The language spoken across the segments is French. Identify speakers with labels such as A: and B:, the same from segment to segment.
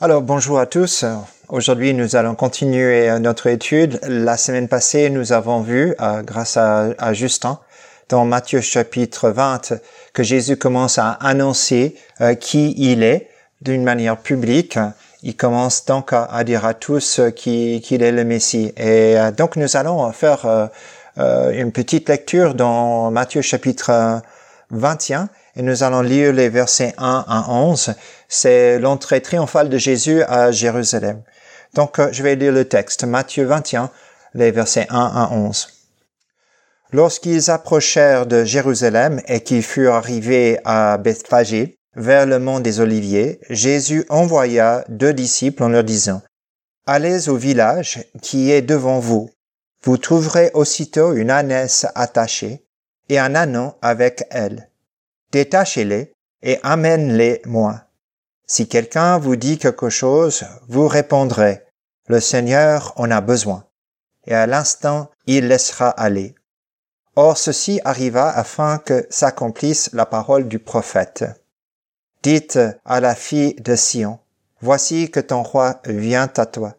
A: Alors bonjour à tous. Aujourd'hui nous allons continuer notre étude. La semaine passée nous avons vu, euh, grâce à, Justin, dans Matthieu chapitre 20, que Jésus commence à annoncer euh, qui il est d'une manière publique. Il commence donc à, dire à tous qu'il est le Messie. Et euh, donc nous allons faire une petite lecture dans Matthieu chapitre 21 et nous allons lire les versets 1 à 11. C'est l'entrée triomphale de Jésus à Jérusalem. Donc, euh, je vais lire le texte. Matthieu 21, les versets 1 à 11. Lorsqu'ils approchèrent de Jérusalem et qu'ils furent arrivés à Bethphagée, vers le mont des Oliviers, Jésus envoya deux disciples en leur disant, Allez au village qui est devant vous. Vous trouverez aussitôt une ânesse attachée et un anon avec elle détachez-les et amène-les moi. Si quelqu'un vous dit quelque chose, vous répondrez, le Seigneur en a besoin. Et à l'instant, il laissera aller. Or ceci arriva afin que s'accomplisse la parole du prophète. Dites à la fille de Sion, Voici que ton roi vient à toi.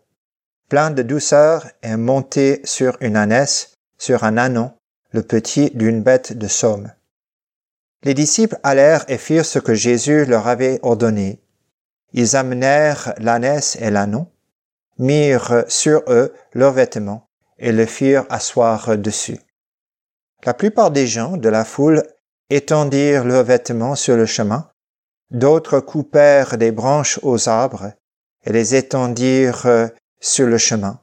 A: Plein de douceur et monté sur une ânesse, sur un anon, le petit d'une bête de somme. Les disciples allèrent et firent ce que Jésus leur avait ordonné. Ils amenèrent l'ânesse et l'ânon, mirent sur eux leurs vêtements et le firent asseoir dessus. La plupart des gens de la foule étendirent leurs vêtements sur le chemin, d'autres coupèrent des branches aux arbres et les étendirent sur le chemin.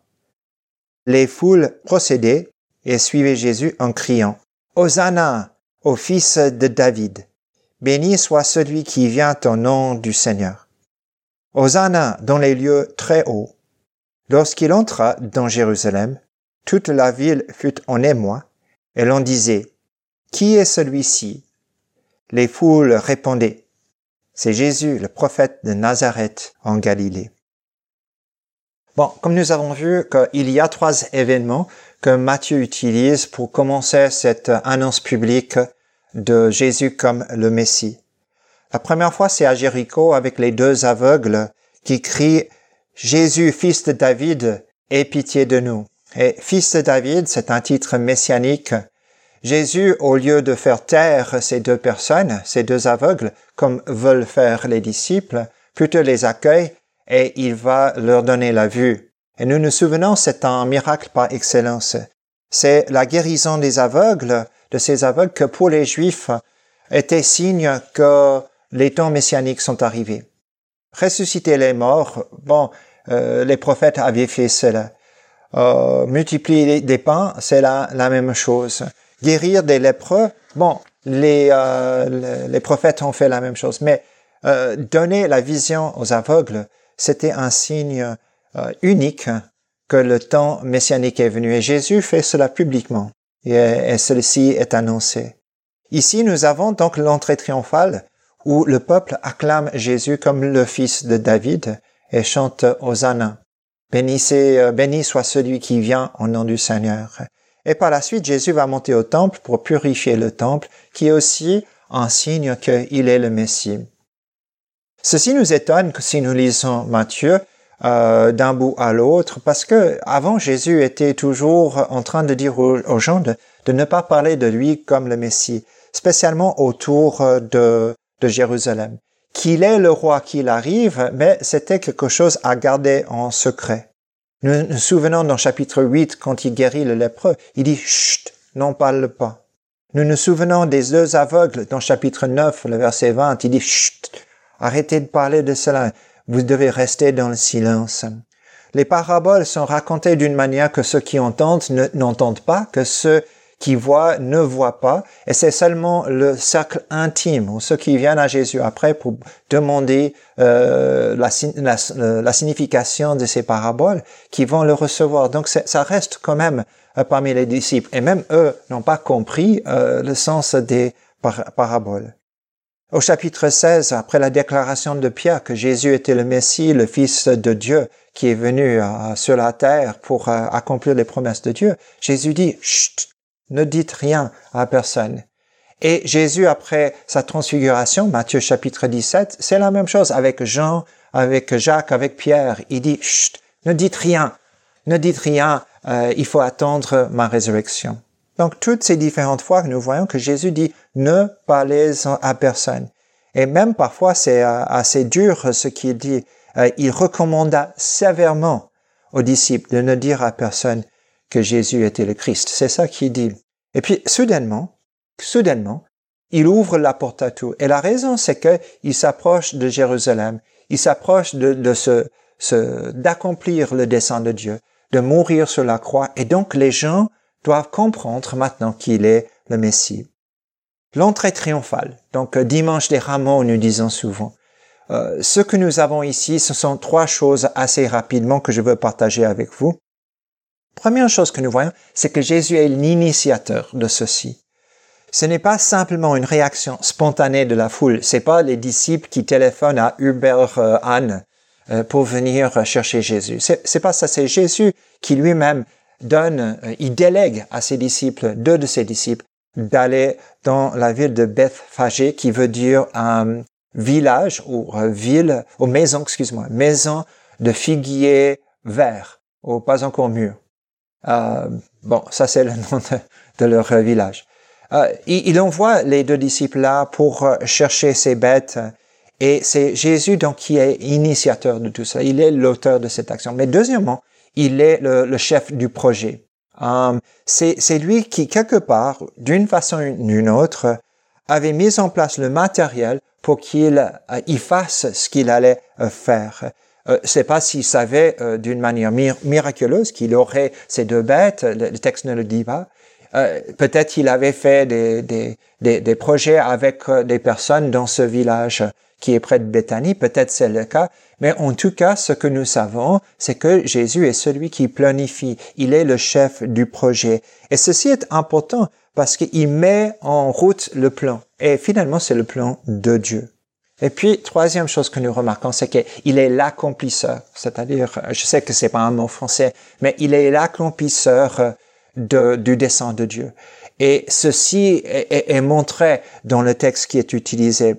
A: Les foules procédaient et suivaient Jésus en criant Hosanna au fils de David. Béni soit celui qui vient au nom du Seigneur. Hosanna dans les lieux très hauts. Lorsqu'il entra dans Jérusalem, toute la ville fut en émoi, et l'on disait, Qui est celui-ci? Les foules répondaient, C'est Jésus, le prophète de Nazareth en Galilée. Bon, comme nous avons vu qu'il y a trois événements que Matthieu utilise pour commencer cette annonce publique de Jésus comme le Messie. La première fois, c'est à Jéricho avec les deux aveugles qui crient Jésus, fils de David, aie pitié de nous. Et fils de David, c'est un titre messianique. Jésus, au lieu de faire taire ces deux personnes, ces deux aveugles, comme veulent faire les disciples, plutôt les accueille et il va leur donner la vue. Et nous nous souvenons, c'est un miracle par excellence. C'est la guérison des aveugles de ces aveugles que pour les Juifs était signe que les temps messianiques sont arrivés. Ressusciter les morts, bon, euh, les prophètes avaient fait cela. Euh, multiplier des pains, c'est la, la même chose. Guérir des lépreux, bon, les, euh, les prophètes ont fait la même chose. Mais euh, donner la vision aux aveugles, c'était un signe euh, unique que le temps messianique est venu. Et Jésus fait cela publiquement et, celle-ci est annoncée. Ici, nous avons donc l'entrée triomphale où le peuple acclame Jésus comme le fils de David et chante Hosanna. Bénissez, euh, béni soit celui qui vient au nom du Seigneur. Et par la suite, Jésus va monter au temple pour purifier le temple, qui est aussi un signe qu'il est le Messie. Ceci nous étonne si nous lisons Matthieu, euh, d'un bout à l'autre, parce que avant Jésus était toujours en train de dire aux, gens de, ne pas parler de lui comme le Messie, spécialement autour de, de Jérusalem. Qu'il est le roi qu'il arrive, mais c'était quelque chose à garder en secret. Nous nous souvenons dans chapitre 8, quand il guérit le lépreux, il dit Chut, n'en parle pas. Nous nous souvenons des deux aveugles dans chapitre 9, le verset 20, il dit Chut, arrêtez de parler de cela. Vous devez rester dans le silence. Les paraboles sont racontées d'une manière que ceux qui entendent n'entendent pas, que ceux qui voient ne voient pas, et c'est seulement le cercle intime, ou ceux qui viennent à Jésus après pour demander euh, la, la, signification de ces paraboles, qui vont le recevoir. Donc ça reste quand même euh, parmi les disciples, et même eux n'ont pas compris euh, le sens des paraboles. Au chapitre 16, après la déclaration de Pierre que Jésus était le Messie, le Fils de Dieu, qui est venu euh, sur la terre pour euh, accomplir les promesses de Dieu, Jésus dit, Chut, ne dites rien à personne. Et Jésus, après sa transfiguration, Matthieu chapitre 17, c'est la même chose avec Jean, avec Jacques, avec Pierre. Il dit, chut, ne dites rien, ne dites rien, euh, il faut attendre ma résurrection. Donc, toutes ces différentes fois que nous voyons que Jésus dit, ne parlez à personne. Et même parfois, c'est euh, assez dur ce qu'il dit. Euh, il recommanda sévèrement aux disciples de ne dire à personne que Jésus était le Christ. C'est ça qu'il dit. Et puis, soudainement, soudainement, il ouvre la porte à tout. Et la raison, c'est qu'il s'approche de Jérusalem. Il s'approche de, de ce, ce d'accomplir le dessein de Dieu, de mourir sur la croix. Et donc, les gens doivent comprendre maintenant qu'il est le Messie. L'entrée triomphale. Donc, dimanche des rameaux, nous disons souvent. Euh, ce que nous avons ici, ce sont trois choses assez rapidement que je veux partager avec vous. Première chose que nous voyons, c'est que Jésus est l'initiateur de ceci. Ce n'est pas simplement une réaction spontanée de la foule. C'est pas les disciples qui téléphonent à Hubert euh, Anne euh, pour venir chercher Jésus. C'est pas ça. C'est Jésus qui lui-même donne, euh, il délègue à ses disciples, deux de ses disciples, d'aller dans la ville de Bethphagée, qui veut dire un village ou ville, ou maison, excuse-moi, maison de figuiers verts, ou pas encore mûrs. Euh, bon, ça c'est le nom de, leur village. Euh, il, envoie les deux disciples là pour euh, chercher ces bêtes. Et c'est Jésus donc qui est initiateur de tout ça. Il est l'auteur de cette action. Mais deuxièmement, il est le, chef du projet. C'est lui qui, quelque part, d'une façon ou d'une autre, avait mis en place le matériel pour qu'il y fasse ce qu'il allait faire. Euh, c'est pas s'il savait euh, d'une manière miraculeuse qu'il aurait ces deux bêtes, le, texte ne le dit pas. Euh, peut-être qu'il avait fait des, des, des, des, projets avec des personnes dans ce village qui est près de Bethanie, peut-être c'est le cas, mais en tout cas, ce que nous savons, c'est que Jésus est celui qui planifie, il est le chef du projet. Et ceci est important parce qu'il met en route le plan. Et finalement, c'est le plan de Dieu. Et puis, troisième chose que nous remarquons, c'est qu'il est l'accomplisseur. C'est-à-dire, je sais que c'est pas un mot français, mais il est l'accomplisseur du dessein de Dieu. Et ceci est, est, montré dans le texte qui est utilisé.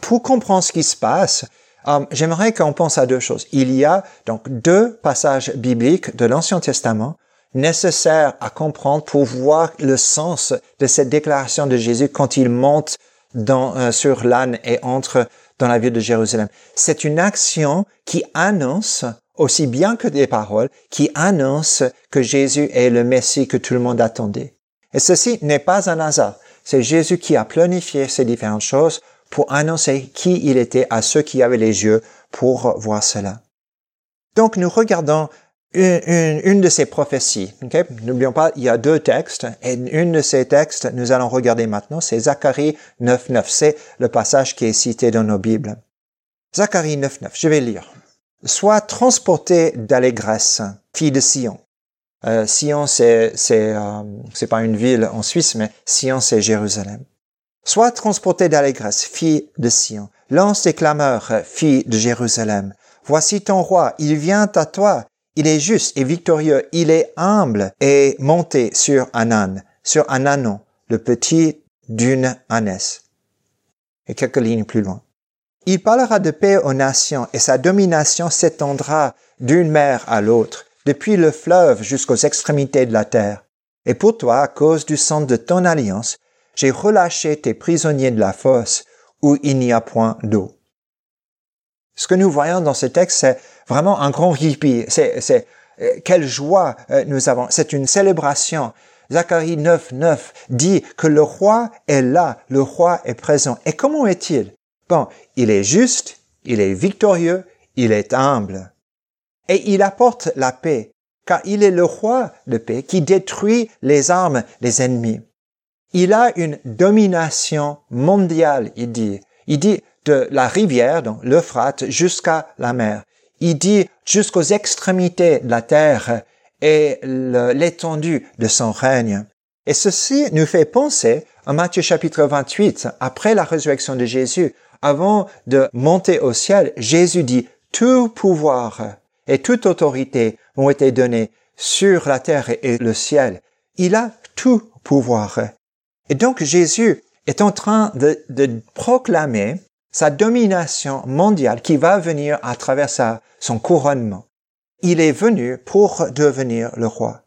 A: Pour comprendre ce qui se passe, euh, j'aimerais qu'on pense à deux choses. Il y a donc deux passages bibliques de l'Ancien Testament nécessaires à comprendre pour voir le sens de cette déclaration de Jésus quand il monte euh, sur l'âne et entre dans la ville de Jérusalem. C'est une action qui annonce, aussi bien que des paroles, qui annonce que Jésus est le Messie que tout le monde attendait. Et ceci n'est pas un hasard. C'est Jésus qui a planifié ces différentes choses pour annoncer qui il était à ceux qui avaient les yeux pour voir cela. Donc nous regardons une, une, de ces prophéties. Okay? N'oublions pas, il y a deux textes, et une de ces textes, nous allons regarder maintenant, c'est Zacharie 9.9. C'est le passage qui est cité dans nos Bibles. Zacharie 9.9, je vais lire. Sois transporté d'allégresse, fille de Sion. Euh, Sion, c'est c'est euh, c'est pas une ville en Suisse, mais Sion, c'est Jérusalem. Sois transporté d'allégresse, fille de Sion. Lance tes clameurs, fille de Jérusalem. Voici ton roi, il vient à toi. Il est juste et victorieux, il est humble et monté sur un âne, sur un ânon, le petit d'une ânesse. Et quelques lignes plus loin. Il parlera de paix aux nations et sa domination s'étendra d'une mer à l'autre, depuis le fleuve jusqu'aux extrémités de la terre. Et pour toi, à cause du sang de ton alliance, j'ai relâché tes prisonniers de la fosse où il n'y a point d'eau. Ce que nous voyons dans ce texte, c'est vraiment un grand. C'est, c'est, euh, quelle joie euh, nous avons. C'est une célébration. Zacharie 9, 9 dit que le roi est là, le roi est présent. Et comment est-il? Bon, il est juste, il est victorieux, il est humble. Et il apporte la paix, car il est le roi de paix qui détruit les armes des ennemis. Il a une domination mondiale, il dit. Il dit de la rivière, donc l'Euphrate, jusqu'à la mer il dit jusqu'aux extrémités de la terre et l'étendue de son règne. Et ceci nous fait penser à Matthieu chapitre 28, après la résurrection de Jésus, avant de monter au ciel, Jésus dit, tout pouvoir et toute autorité ont été donnés sur la terre et le ciel. Il a tout pouvoir. Et donc Jésus est en train de, de proclamer sa domination mondiale qui va venir à travers sa, son couronnement. Il est venu pour devenir le roi.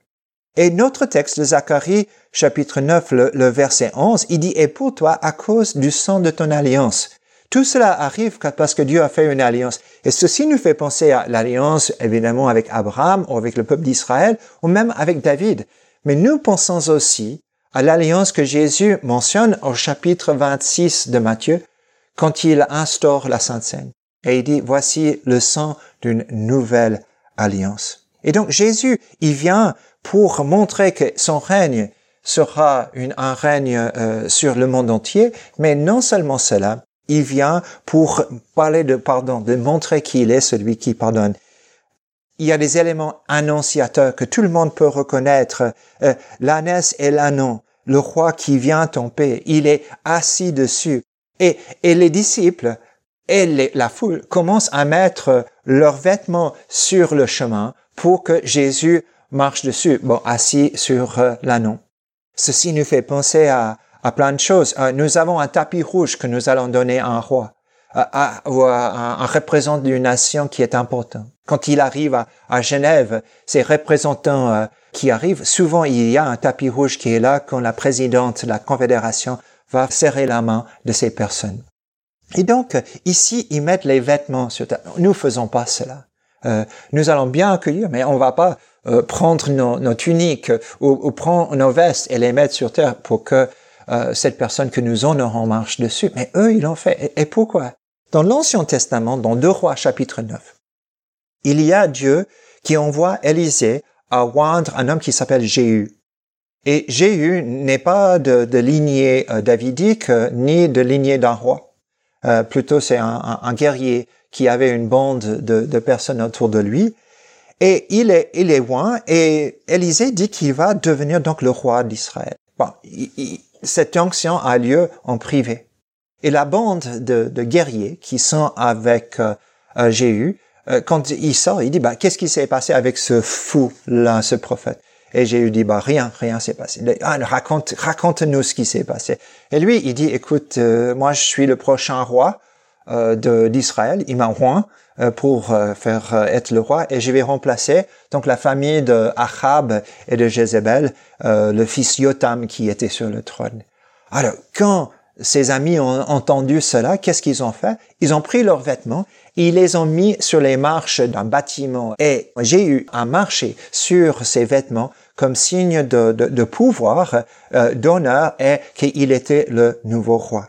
A: Et notre texte de Zacharie, chapitre 9, le, verset 11, il dit, et pour toi, à cause du sang de ton alliance. Tout cela arrive parce que Dieu a fait une alliance. Et ceci nous fait penser à l'alliance, évidemment, avec Abraham ou avec le peuple d'Israël ou même avec David. Mais nous pensons aussi à l'alliance que Jésus mentionne au chapitre 26 de Matthieu quand il instaure la Sainte Seine. Et il dit, voici le sang d'une nouvelle alliance. Et donc Jésus, il vient pour montrer que son règne sera un règne euh, sur le monde entier, mais non seulement cela, il vient pour parler de pardon, de montrer qu'il est celui qui pardonne. Il y a des éléments annonciateurs que tout le monde peut reconnaître. Euh, L'ânesse et l'ânon, le roi qui vient en paix, il est assis dessus. Et, et les disciples et la foule commencent à mettre leurs vêtements sur le chemin pour que Jésus marche dessus, bon, assis sur euh, l'anneau. Ceci nous fait penser à, à plein de choses. Euh, nous avons un tapis rouge que nous allons donner à un roi, à, à, un représentant d'une nation qui est important. Quand il arrive à, à Genève, ces représentants euh, qui arrivent, souvent il y a un tapis rouge qui est là quand la présidente de la confédération va serrer la main de ces personnes. Et donc, ici, ils mettent les vêtements sur terre. Nous faisons pas cela. Euh, nous allons bien accueillir, mais on va pas euh, prendre nos, tuniques ou, prendre nos vestes et les mettre sur terre pour que euh, cette personne que nous honorons marche dessus. Mais eux, ils l'ont fait. Et, et pourquoi? Dans l'Ancien Testament, dans 2 Rois chapitre 9, il y a Dieu qui envoie Élisée à oindre un homme qui s'appelle Jéhu. Et Jéhu n'est pas de, lignée euh, davidique ni de lignée d'un roi. Euh, plutôt c'est un, un, guerrier qui avait une bande de, de, personnes autour de lui. Et il est, il est loin et Élisée dit qu'il va devenir donc le roi d'Israël. Bon, cette onction a lieu en privé. Et la bande de, de guerriers qui sont avec euh, euh Jéhu, euh, quand il sort, il dit, bah, qu'est-ce qui s'est passé avec ce fou-là, ce prophète? Et j'ai eu dit, bah, rien, rien s'est passé. Ah, raconte, raconte-nous ce qui s'est passé. Et lui, il dit, écoute, euh, moi, je suis le prochain roi euh, d'Israël. Il m'a roi euh, pour faire être le roi et je vais remplacer donc la famille de Achab et de Jézabel, le fils Yotam qui était sur le trône. Alors, quand ses amis ont entendu cela, qu'est-ce qu'ils ont fait? Ils ont pris leurs vêtements ils les ont mis sur les marches d'un bâtiment et j'ai eu à marcher sur ces vêtements comme signe de, pouvoir, euh, d'honneur et qu'il était le nouveau roi.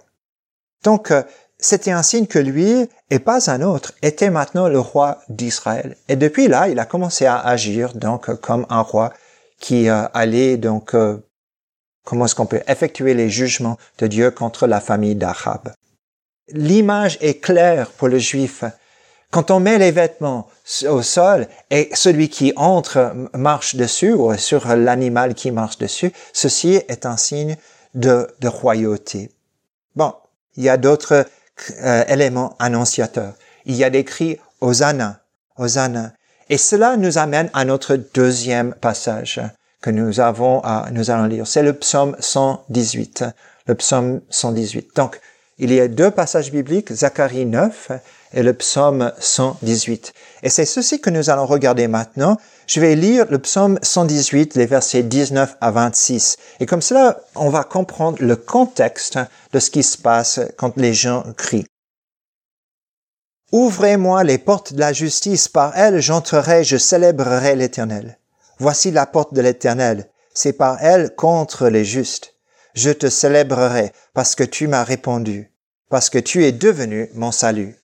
A: Donc, euh, c'était un signe que lui, et pas un autre, était maintenant le roi d'Israël. Et depuis là, il a commencé à agir donc comme un roi qui euh, allait donc, comment est-ce qu'on peut effectuer les jugements de Dieu contre la famille d'Achab. L'image est claire pour le juif. Quand on met les vêtements au sol et celui qui entre marche dessus ou sur l'animal qui marche dessus, ceci est un signe de, royauté. Bon, il y a d'autres euh, éléments annonciateurs. Il y a des cris Hosanna, Hosanna. Et cela nous amène à notre deuxième passage que nous avons à, nous allons lire. C'est le psaume 118. Le psaume 118. Donc, il y a deux passages bibliques, Zacharie 9 et le psaume 118. Et c'est ceci que nous allons regarder maintenant. Je vais lire le psaume 118, les versets 19 à 26. Et comme cela, on va comprendre le contexte de ce qui se passe quand les gens crient. Ouvrez-moi les portes de la justice, par elles j'entrerai, je célébrerai l'Éternel. Voici la porte de l'Éternel, c'est par elle contre les justes. Je te célébrerai parce que tu m'as répondu, parce que tu es devenu mon salut.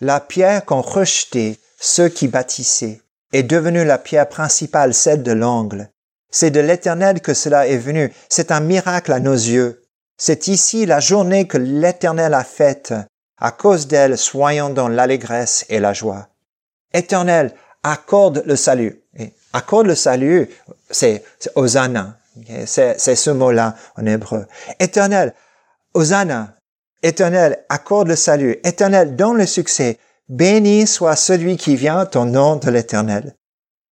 A: La pierre qu'ont rejetée ceux qui bâtissaient est devenue la pierre principale, celle de l'angle. C'est de l'Éternel que cela est venu. C'est un miracle à nos yeux. C'est ici la journée que l'Éternel a faite. À cause d'elle, soyons dans l'allégresse et la joie. Éternel, accorde le salut. Accorde le salut, c'est Hosanna. C'est ce mot-là en hébreu. Éternel, Hosanna. Éternel, accorde le salut. Éternel, donne le succès. Béni soit celui qui vient au nom de l'Éternel.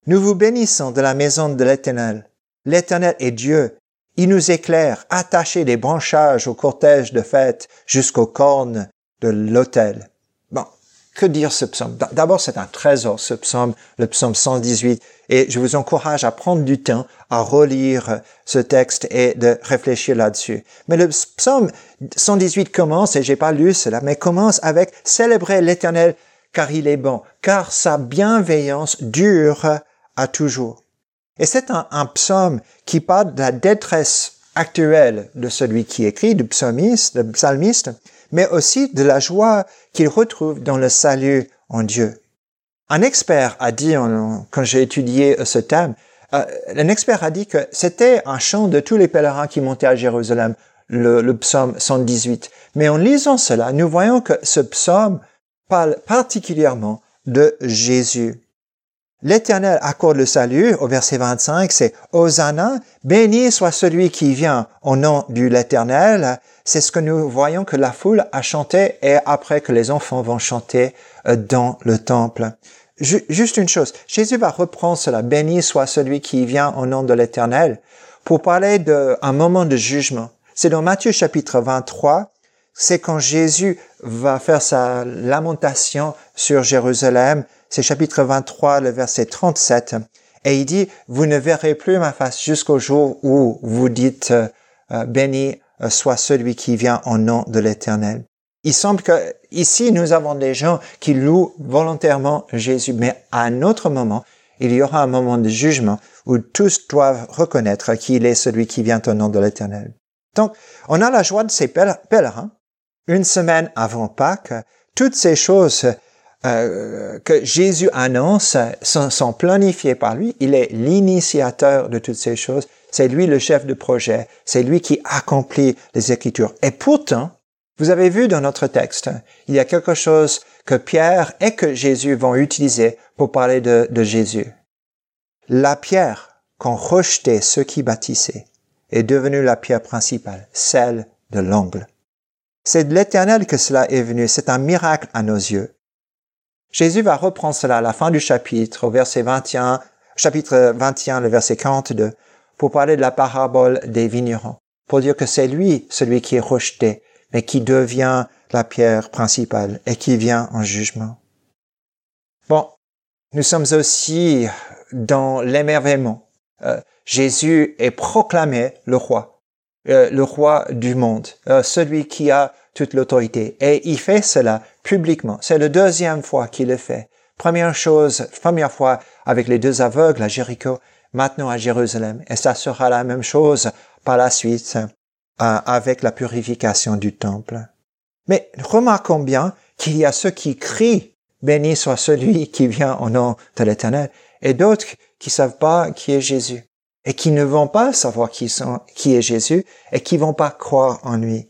A: Nous vous bénissons de la maison de l'Éternel. L'Éternel est Dieu. Il nous éclaire, attaché des branchages au cortège de fête jusqu'aux cornes de l'autel. Bon, que dire ce psaume? D'abord, c'est un trésor, ce psaume, le psaume 118, et je vous encourage à prendre du temps à relire ce texte et de réfléchir là-dessus. Mais le psaume 118 commence, et j'ai pas lu cela, mais commence avec célébrer l'Éternel car il est bon, car sa bienveillance dure à toujours. Et c'est un, psaume qui parle de la détresse actuelle de celui qui écrit, du psalmiste, du psalmiste, mais aussi de la joie qu'il retrouve dans le salut en Dieu. Un expert a dit, quand j'ai étudié ce thème, euh, un expert a dit que c'était un chant de tous les pèlerins qui montaient à Jérusalem, le, le psaume 118. Mais en lisant cela, nous voyons que ce psaume parle particulièrement de Jésus. L'Éternel accorde le salut au verset 25, c'est Hosanna, béni soit celui qui vient au nom de l'Éternel. C'est ce que nous voyons que la foule a chanté et après que les enfants vont chanter euh, dans le temple. Juste une chose, Jésus va reprendre cela, béni soit celui qui vient au nom de l'Éternel, pour parler d'un moment de jugement. C'est dans Matthieu chapitre 23, c'est quand Jésus va faire sa lamentation sur Jérusalem, c'est chapitre 23, le verset 37, et il dit, vous ne verrez plus ma face jusqu'au jour où vous dites, euh, béni soit celui qui vient au nom de l'Éternel. Il semble que ici nous avons des gens qui louent volontairement Jésus, mais à un autre moment, il y aura un moment de jugement où tous doivent reconnaître qu'il est celui qui vient au nom de l'Éternel. Donc, on a la joie de ces pèlerins une semaine avant Pâques, toutes ces choses euh, que Jésus annonce sont, planifiées par lui. Il est l'initiateur de toutes ces choses. C'est lui le chef de projet. C'est lui qui accomplit les Écritures. Et pourtant, vous avez vu dans notre texte, il y a quelque chose que Pierre et que Jésus vont utiliser pour parler de, de Jésus. La pierre qu'ont rejeté ceux qui bâtissaient est devenue la pierre principale, celle de l'angle. C'est de l'Éternel que cela est venu. C'est un miracle à nos yeux. Jésus va reprendre cela à la fin du chapitre, au verset 21, chapitre 21, le verset 42, pour parler de la parabole des vignerons, pour dire que c'est lui, celui qui est rejeté, mais qui devient la pierre principale et qui vient en jugement. Bon, nous sommes aussi dans l'émerveillement. Euh, Jésus est proclamé le roi. Euh, le roi du monde, euh, celui qui a toute l'autorité. Et il fait cela publiquement. C'est la deuxième fois qu'il le fait. Première chose, première fois avec les deux aveugles à Jéricho, maintenant à Jérusalem. Et ça sera la même chose par la suite euh, avec la purification du temple. Mais remarquons bien qu'il y a ceux qui crient Béni soit celui qui vient au nom de l'Éternel, et d'autres qui savent pas qui est Jésus et qui ne vont pas savoir qui, sont, qui est Jésus et qui vont pas croire en lui.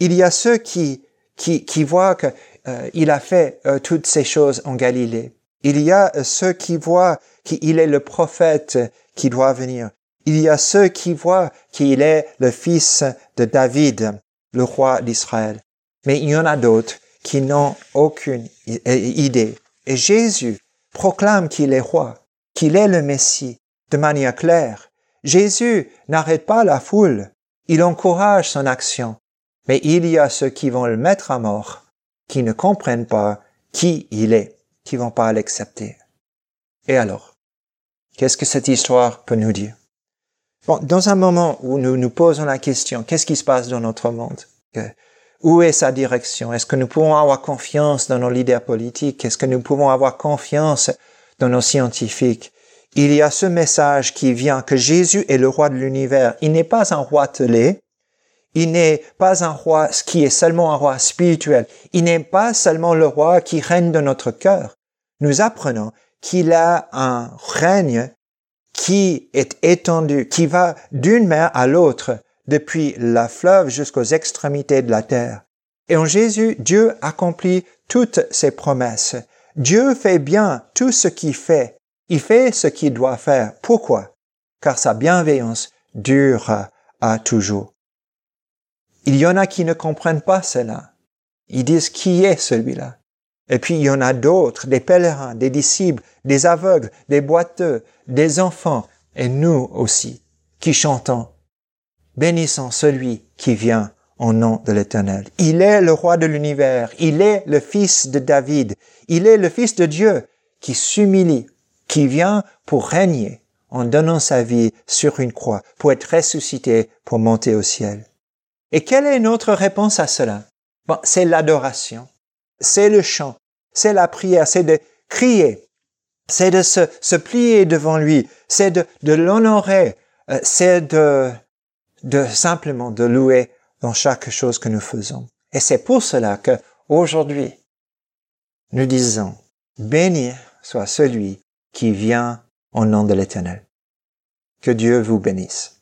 A: Il y a ceux qui, qui, qui voient qu'il euh, a fait euh, toutes ces choses en Galilée. Il y a ceux qui voient qu'il est le prophète qui doit venir. Il y a ceux qui voient qu'il est le fils de David, le roi d'Israël. Mais il y en a d'autres qui n'ont aucune idée. Et Jésus proclame qu'il est roi, qu'il est le Messie, de manière claire. Jésus n'arrête pas la foule, il encourage son action, mais il y a ceux qui vont le mettre à mort, qui ne comprennent pas qui il est, qui vont pas l'accepter. Et alors, qu'est-ce que cette histoire peut nous dire? Bon, dans un moment où nous nous posons la question, qu'est-ce qui se passe dans notre monde? Où est sa direction? Est-ce que nous pouvons avoir confiance dans nos leaders politiques? Est-ce que nous pouvons avoir confiance dans nos scientifiques? Il y a ce message qui vient que Jésus est le roi de l'univers. Il n'est pas un roi telé. Il n'est pas un roi qui est seulement un roi spirituel. Il n'est pas seulement le roi qui règne dans notre cœur. Nous apprenons qu'il a un règne qui est étendu, qui va d'une mer à l'autre, depuis la fleuve jusqu'aux extrémités de la terre. Et en Jésus, Dieu accomplit toutes ses promesses. Dieu fait bien tout ce qu'il fait il fait ce qu'il doit faire. Pourquoi? Car sa bienveillance dure à toujours. Il y en a qui ne comprennent pas cela. Ils disent qui est celui-là? Et puis il y en a d'autres, des pèlerins, des disciples, des aveugles, des boiteux, des enfants, et nous aussi, qui chantons bénissons celui qui vient au nom de l'Éternel. Il est le roi de l'univers, il est le fils de David, il est le fils de Dieu qui s'humilie, qui vient pour régner en donnant sa vie sur une croix, pour être ressuscité, pour monter au ciel. Et quelle est notre réponse à cela? Bon, C'est l'adoration, c'est le chant, c'est la prière, c'est de crier, c'est de se, se, plier devant lui, c'est de, de l'honorer, euh, c'est de, de simplement de louer dans chaque chose que nous faisons. Et c'est pour cela que aujourd'hui, nous disons, béni soit celui qui vient au nom de l'Éternel. Que Dieu vous bénisse.